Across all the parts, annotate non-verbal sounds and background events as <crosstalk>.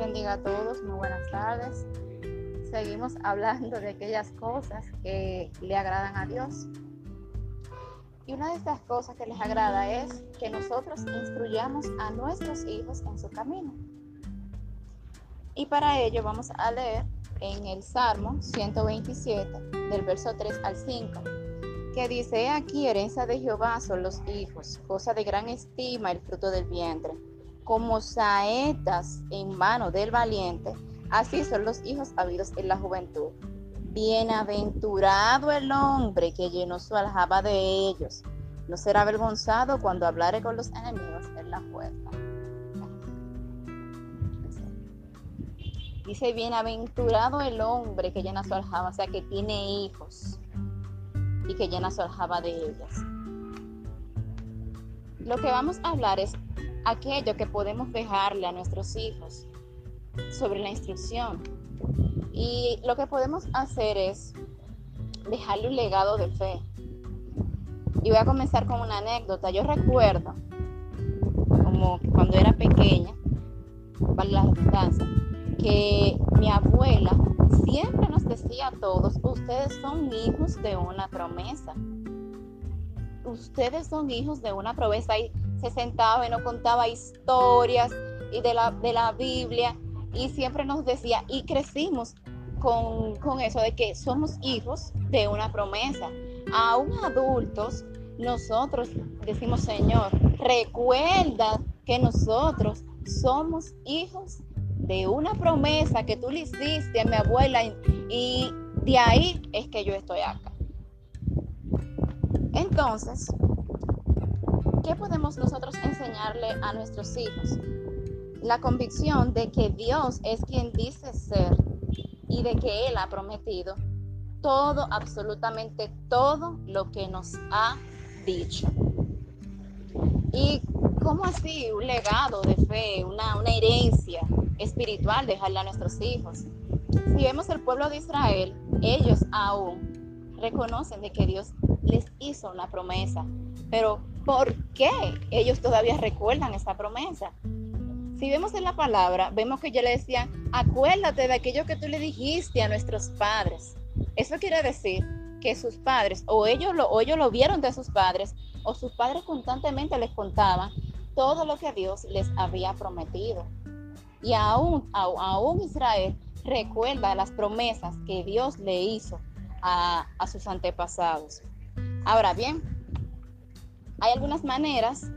bendiga a todos, muy buenas tardes. Seguimos hablando de aquellas cosas que le agradan a Dios. Y una de estas cosas que les agrada es que nosotros instruyamos a nuestros hijos en su camino. Y para ello vamos a leer en el Salmo 127, del verso 3 al 5, que dice, aquí herencia de Jehová son los hijos, cosa de gran estima el fruto del vientre como saetas en mano del valiente, así son los hijos habidos en la juventud. Bienaventurado el hombre que llenó su aljaba de ellos. No será avergonzado cuando hablare con los enemigos en la puerta. Dice, bienaventurado el hombre que llena su aljaba, o sea, que tiene hijos y que llena su aljaba de ellos. Lo que vamos a hablar es aquello que podemos dejarle a nuestros hijos sobre la instrucción. Y lo que podemos hacer es dejarle un legado de fe. Y voy a comenzar con una anécdota. Yo recuerdo, como cuando era pequeña, para la redundancia, que mi abuela siempre nos decía a todos, ustedes son hijos de una promesa. Ustedes son hijos de una promesa. Y se sentaba y nos contaba historias y de la, de la Biblia y siempre nos decía, y crecimos con, con eso de que somos hijos de una promesa. Aún adultos, nosotros decimos, Señor, recuerda que nosotros somos hijos de una promesa que tú le hiciste a mi abuela y de ahí es que yo estoy acá. Entonces, ¿qué podemos nosotros enseñarle a nuestros hijos? La convicción de que Dios es quien dice ser y de que Él ha prometido todo, absolutamente todo lo que nos ha dicho. ¿Y cómo así un legado de fe, una, una herencia espiritual dejarle a nuestros hijos? Si vemos el pueblo de Israel, ellos aún reconocen de que Dios les hizo una promesa, pero ¿Por qué ellos todavía recuerdan esa promesa? Si vemos en la palabra, vemos que ellos le decían, acuérdate de aquello que tú le dijiste a nuestros padres. Eso quiere decir que sus padres, o ellos lo, o ellos lo vieron de sus padres, o sus padres constantemente les contaban todo lo que Dios les había prometido. Y aún, aún Israel recuerda las promesas que Dios le hizo a sus antepasados. Ahora bien, hay algunas maneras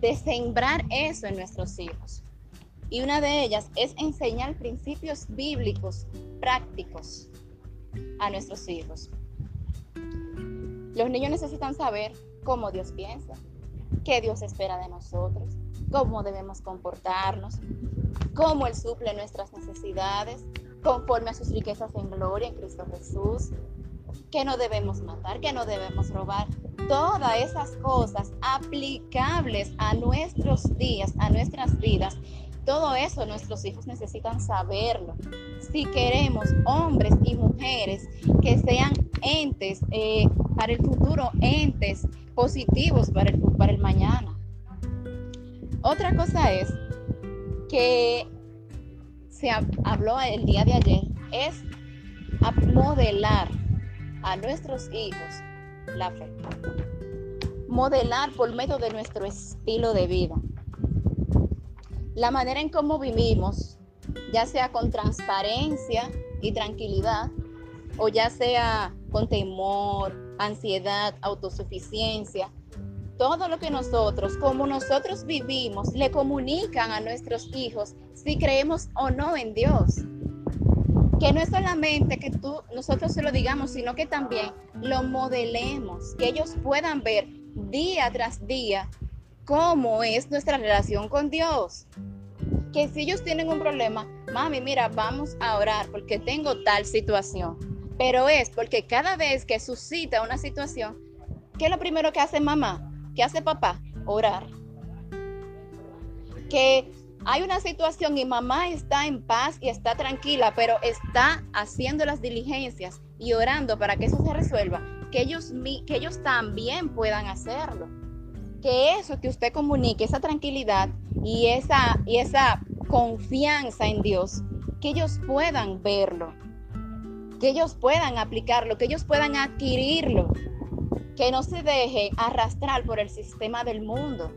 de sembrar eso en nuestros hijos. Y una de ellas es enseñar principios bíblicos prácticos a nuestros hijos. Los niños necesitan saber cómo Dios piensa, qué Dios espera de nosotros, cómo debemos comportarnos, cómo Él suple nuestras necesidades conforme a sus riquezas en gloria en Cristo Jesús, que no debemos matar, que no debemos robar. Todas esas cosas aplicables a nuestros días, a nuestras vidas, todo eso nuestros hijos necesitan saberlo. Si queremos hombres y mujeres que sean entes eh, para el futuro, entes positivos para el, para el mañana. Otra cosa es que se habló el día de ayer, es modelar a nuestros hijos la fe. Modelar por medio de nuestro estilo de vida. La manera en cómo vivimos, ya sea con transparencia y tranquilidad, o ya sea con temor, ansiedad, autosuficiencia, todo lo que nosotros, como nosotros vivimos, le comunican a nuestros hijos si creemos o no en Dios que no es solamente que tú, nosotros se lo digamos, sino que también lo modelemos, que ellos puedan ver día tras día cómo es nuestra relación con Dios. Que si ellos tienen un problema, mami, mira, vamos a orar porque tengo tal situación. Pero es porque cada vez que suscita una situación, ¿qué es lo primero que hace mamá? ¿Qué hace papá? Orar. Que hay una situación y mamá está en paz y está tranquila, pero está haciendo las diligencias y orando para que eso se resuelva, que ellos, que ellos también puedan hacerlo. Que eso que usted comunique, esa tranquilidad y esa, y esa confianza en Dios, que ellos puedan verlo, que ellos puedan aplicarlo, que ellos puedan adquirirlo, que no se dejen arrastrar por el sistema del mundo,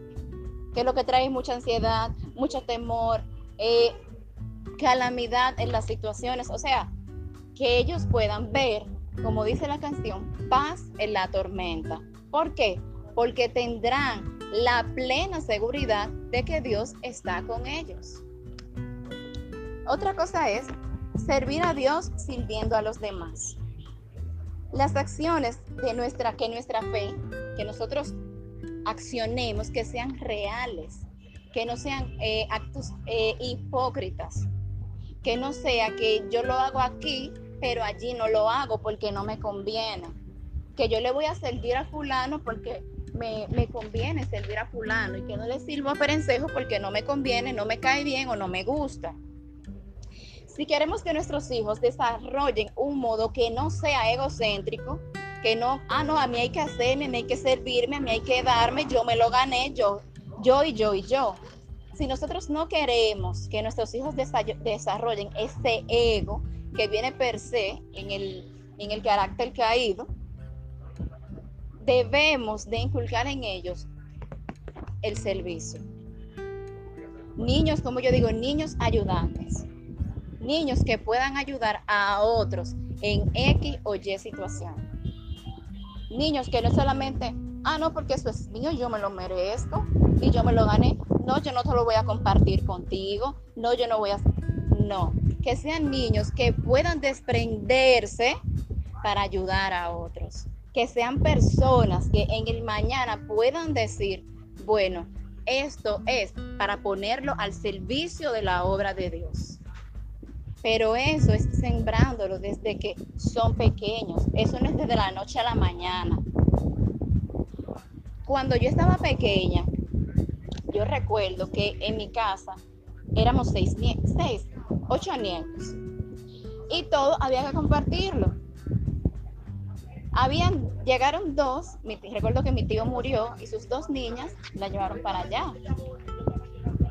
que es lo que trae mucha ansiedad, mucho temor, eh, calamidad en las situaciones, o sea, que ellos puedan ver, como dice la canción, paz en la tormenta. ¿Por qué? Porque tendrán la plena seguridad de que Dios está con ellos. Otra cosa es servir a Dios sirviendo a los demás. Las acciones de nuestra, que nuestra fe, que nosotros accionemos, que sean reales, que no sean eh, actos eh, hipócritas, que no sea que yo lo hago aquí, pero allí no lo hago porque no me conviene, que yo le voy a servir a fulano porque me, me, conviene servir a fulano y que no le sirvo a perencejo porque no me conviene, no me cae bien o no me gusta. Si queremos que nuestros hijos desarrollen un modo que no sea egocéntrico, que no, ah, no, a mí hay que hacerme, a mí hay que servirme, a mí hay que darme, yo me lo gané, yo, yo y yo y yo. Si nosotros no queremos que nuestros hijos desarrollen ese ego que viene per se en el, en el carácter caído, debemos de inculcar en ellos el servicio. Niños, como yo digo, niños ayudantes niños que puedan ayudar a otros en X o Y situación. Niños que no solamente, ah, no, porque eso es mío, yo me lo merezco y yo me lo gané. No, yo no te lo voy a compartir contigo. No, yo no voy a... No, que sean niños que puedan desprenderse para ayudar a otros. Que sean personas que en el mañana puedan decir, bueno, esto es para ponerlo al servicio de la obra de Dios. Pero eso es sembrándolo desde que son pequeños. Eso no es desde la noche a la mañana. Cuando yo estaba pequeña, yo recuerdo que en mi casa éramos seis, seis ocho nietos. Y todo había que compartirlo. Habían, llegaron dos, recuerdo que mi tío murió y sus dos niñas la llevaron para allá.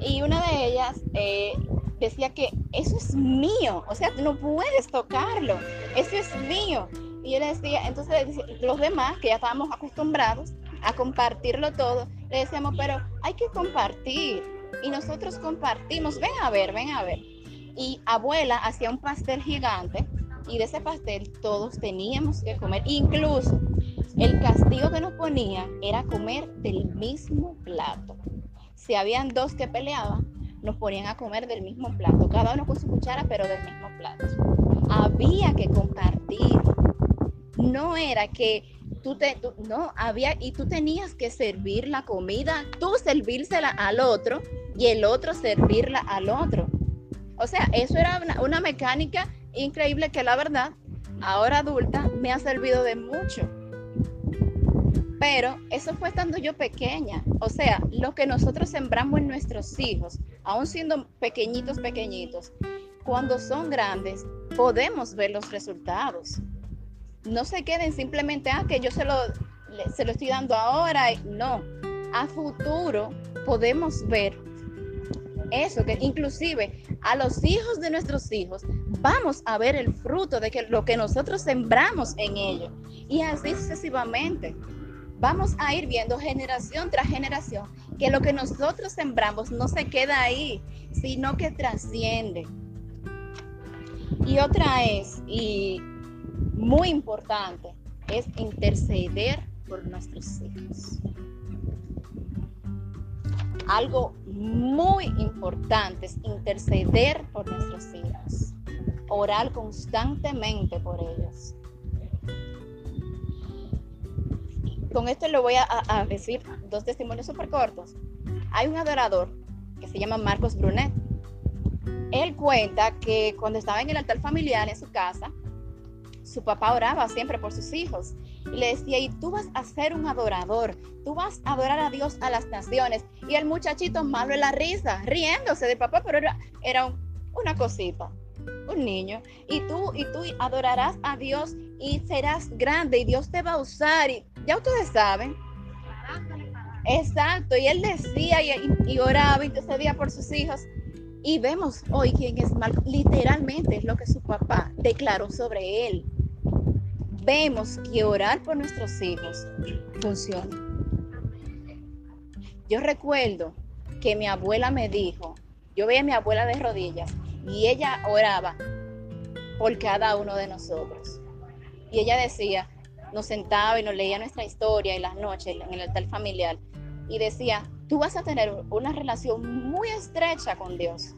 Y una de ellas eh, decía que eso es mío, o sea, no puedes tocarlo, eso es mío. Y yo le decía, entonces los demás, que ya estábamos acostumbrados a compartirlo todo, le decíamos, pero hay que compartir. Y nosotros compartimos, ven a ver, ven a ver. Y abuela hacía un pastel gigante y de ese pastel todos teníamos que comer. Incluso el castigo que nos ponía era comer del mismo plato. Si habían dos que peleaban, nos ponían a comer del mismo plato, cada uno con su cuchara, pero del mismo plato. Había que compartir. No era que tú te, no, había, y tú tenías que servir la comida, tú servírsela al otro y el otro servirla al otro. O sea, eso era una, una mecánica increíble que la verdad, ahora adulta, me ha servido de mucho pero eso fue estando yo pequeña. O sea, lo que nosotros sembramos en nuestros hijos, aún siendo pequeñitos, pequeñitos, cuando son grandes, podemos ver los resultados. No se queden simplemente, ah, que yo se lo, se lo estoy dando ahora. No, a futuro podemos ver eso, que inclusive a los hijos de nuestros hijos vamos a ver el fruto de que lo que nosotros sembramos en ellos. Y así sucesivamente vamos a ir viendo generación tras generación que lo que nosotros sembramos no se queda ahí, sino que trasciende. Y otra es, y muy importante, es interceder por nuestros hijos. Algo muy importante es interceder por nuestros hijos, orar constantemente por ellos. Con esto le voy a, decir dos testimonios súper cortos. Hay un adorador que se llama Marcos Brunet. Él cuenta que cuando estaba en el altar familiar en su casa, su papá oraba siempre por sus hijos y le decía, y tú vas a ser un adorador, tú vas a adorar a Dios a las naciones. Y el muchachito malo en la risa, riéndose de papá, pero era, era una cosita, un niño. Y tú, y tú adorarás a Dios y serás grande y Dios te va a usar. Y ya ustedes saben. Exacto, y él decía y, oraba y intercedía por sus hijos. Y vemos hoy quién es Marcos. Literalmente es lo que su papá declaró sobre él. Vemos que orar por nuestros hijos funciona. Yo recuerdo que mi abuela me dijo, yo veía a mi abuela de rodillas y ella oraba por cada uno de nosotros. Y ella decía, nos sentaba y nos leía nuestra historia en las noches en el altar familiar y decía, tú vas a tener una relación muy estrecha con Dios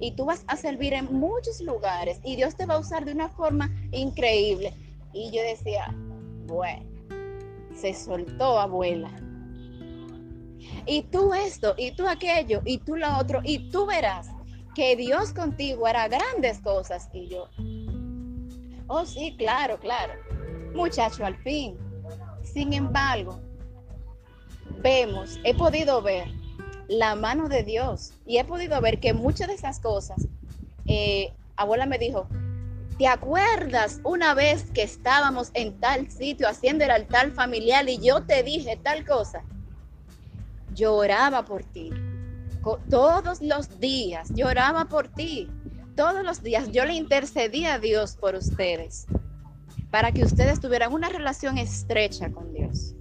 y tú vas a servir en muchos lugares y Dios te va a usar de una forma increíble. Y yo decía, bueno, se soltó abuela. Y tú esto, y tú aquello, y tú lo otro, y tú verás que Dios contigo hará grandes cosas. Y yo, oh sí, claro, claro. Muchacho, al fin. Sin embargo, vemos, he podido ver la mano de Dios y he podido ver que muchas de esas cosas, eh, abuela me dijo, ¿te acuerdas una vez que estábamos en tal sitio haciendo el altar familiar y yo te dije tal cosa? Lloraba por ti. Todos los días lloraba por ti. Todos los días yo le intercedía a Dios por ustedes, para que ustedes tuvieran una relación estrecha con Dios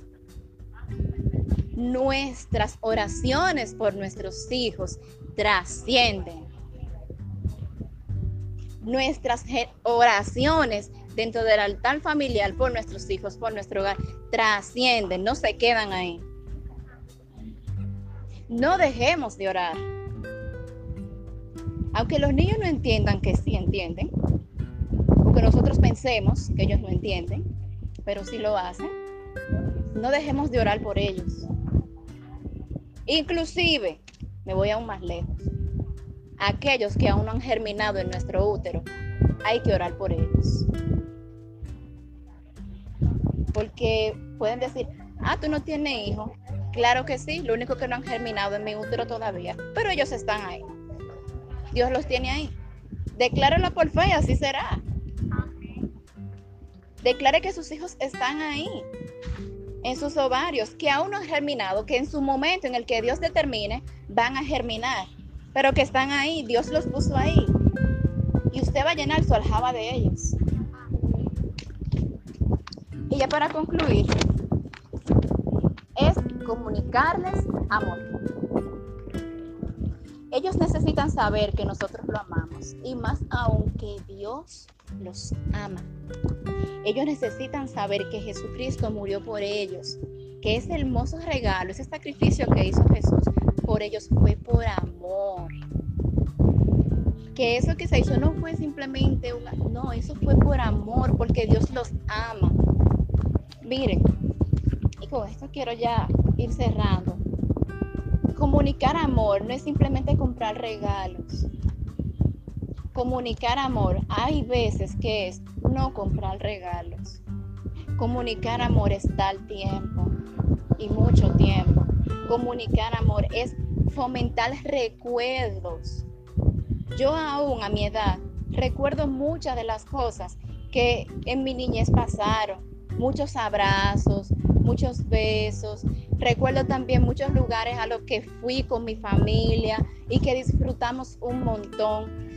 nuestras oraciones por nuestros hijos trascienden. Nuestras oraciones dentro del altar familiar por nuestros hijos, por nuestro hogar, trascienden, no se quedan ahí. No dejemos de orar. Aunque los niños no entiendan que sí entienden, nosotros pensemos que ellos no entienden, pero sí lo hacen, no dejemos de orar por ellos. Inclusive, me voy aún más lejos, aquellos que aún no han germinado en nuestro útero, hay que orar por ellos. Porque pueden decir, ah, tú no tienes hijos. Claro que sí, lo único que no han germinado en mi útero todavía, pero ellos están ahí. Dios los tiene ahí. Decláralo por fe, así será. Declare que sus hijos están ahí en sus ovarios que aún no han germinado, que en su momento en el que Dios determine van a germinar, pero que están ahí, Dios los puso ahí. Y usted va a llenar su aljaba de ellos. Y ya para concluir, es comunicarles amor. Ellos necesitan saber que nosotros lo amamos y más aún que Dios los ama. Ellos necesitan saber que Jesucristo murió por ellos, que ese hermoso regalo, ese sacrificio que hizo Jesús por ellos fue por amor. Que eso que se hizo no fue simplemente una, no, eso fue por amor, porque Dios los ama. Miren, y con esto quiero ya ir cerrando. Comunicar amor no es simplemente comprar regalos Comunicar amor, hay veces que es no comprar regalos. Comunicar amor es dar tiempo y mucho tiempo. Comunicar amor es fomentar recuerdos. Yo aún a mi edad recuerdo muchas de las cosas que en mi niñez pasaron. Muchos abrazos, muchos besos. Recuerdo también muchos lugares a los que fui con mi familia y que disfrutamos un montón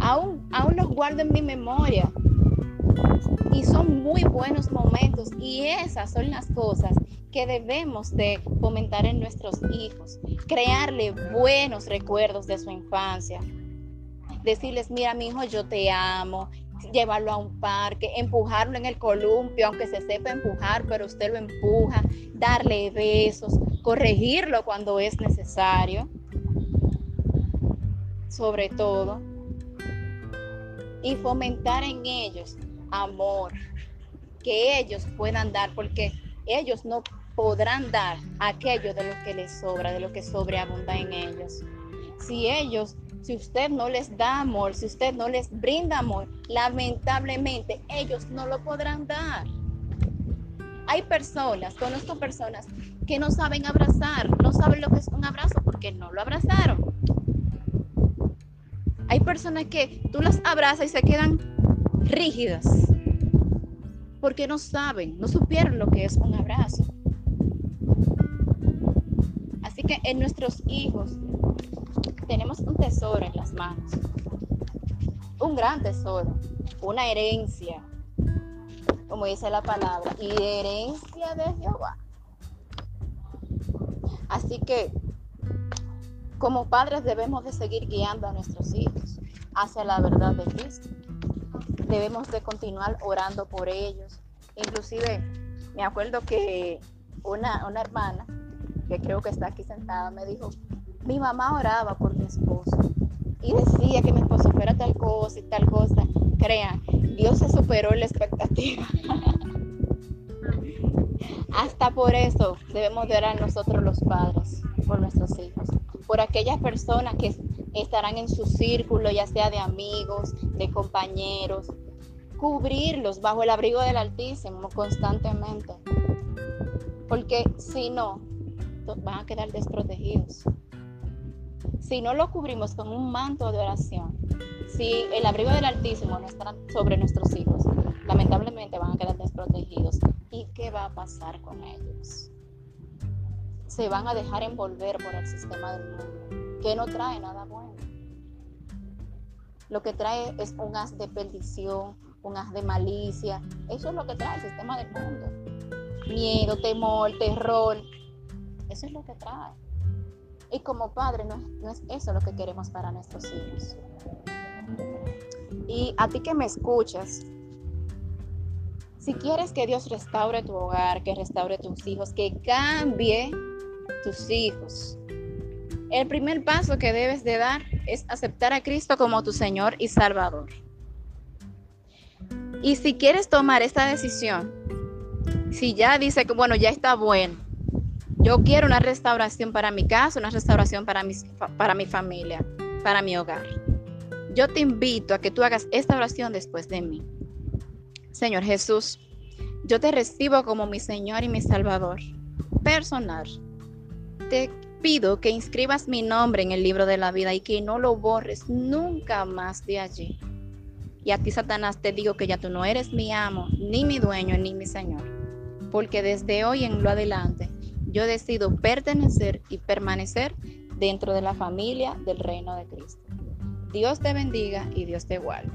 aún, aún los guardo en mi memoria. Y son muy buenos momentos. Y esas son las cosas que debemos de fomentar en nuestros hijos, crearle buenos recuerdos de su infancia. Decirles, mira mi hijo, yo te amo, llevarlo a un parque, empujarlo en el columpio, aunque se sepa empujar, pero usted lo empuja, darle besos, corregirlo cuando es necesario, sobre todo y fomentar en ellos amor, que ellos puedan dar, porque ellos no podrán dar aquello de lo que les sobra, de lo que sobreabunda en ellos. Si ellos, si usted no les da amor, si usted no les brinda amor, lamentablemente ellos no lo podrán dar. Hay personas, conozco personas que no saben abrazar, no saben lo que es un abrazo porque no lo abrazaron. Hay personas que tú las abrazas y se quedan rígidas porque no saben, no supieron lo que es un abrazo. Así que en nuestros hijos tenemos un tesoro en las manos, un gran tesoro, una herencia, como dice la palabra, y herencia de Jehová. Así que como padres debemos de seguir guiando a nuestros hijos hacia la verdad de Cristo. Debemos de continuar orando por ellos. Inclusive me acuerdo que una, una hermana, que creo que está aquí sentada, me dijo, mi mamá oraba por mi esposo y decía que mi esposo fuera tal cosa y tal cosa. Crean, Dios se superó la expectativa. <laughs> Hasta por eso debemos de orar nosotros los padres por nuestros hijos, por aquellas personas que estarán en su círculo, ya sea de amigos, de compañeros, cubrirlos bajo el abrigo del Altísimo constantemente. Porque si no, van a quedar desprotegidos. Si no lo cubrimos con un manto de oración, si el abrigo del Altísimo no está sobre nuestros hijos, lamentablemente van a quedar desprotegidos. ¿Y qué va a pasar con ellos? Se van a dejar envolver por el sistema del mundo, que no trae nada bueno. Lo que trae es un haz de perdición, un haz de malicia. Eso es lo que trae el sistema del mundo. Miedo, temor, terror. Eso es lo que trae. Y como padre, no, no es eso lo que queremos para nuestros hijos. Y a ti que me escuchas, si quieres que Dios restaure tu hogar, que restaure tus hijos, que cambie tus hijos, el primer paso que debes de dar es aceptar a Cristo como tu Señor y Salvador. Y si quieres tomar esta decisión, si ya dice que, bueno, ya está bueno, yo quiero una restauración para mi casa, una restauración para, para mi familia, para mi hogar. Yo te invito a que tú hagas esta oración después de mí. Señor Jesús, yo te recibo como mi Señor y mi Salvador personal. Te pido que inscribas mi nombre en el libro de la vida y que no lo borres nunca más de allí. Y a ti, Satanás, te digo que ya tú no eres mi amo, ni mi dueño, ni mi Señor. Porque desde hoy en lo adelante, yo decido pertenecer y permanecer dentro de la familia del reino de Cristo. Dios te bendiga y Dios te guarde.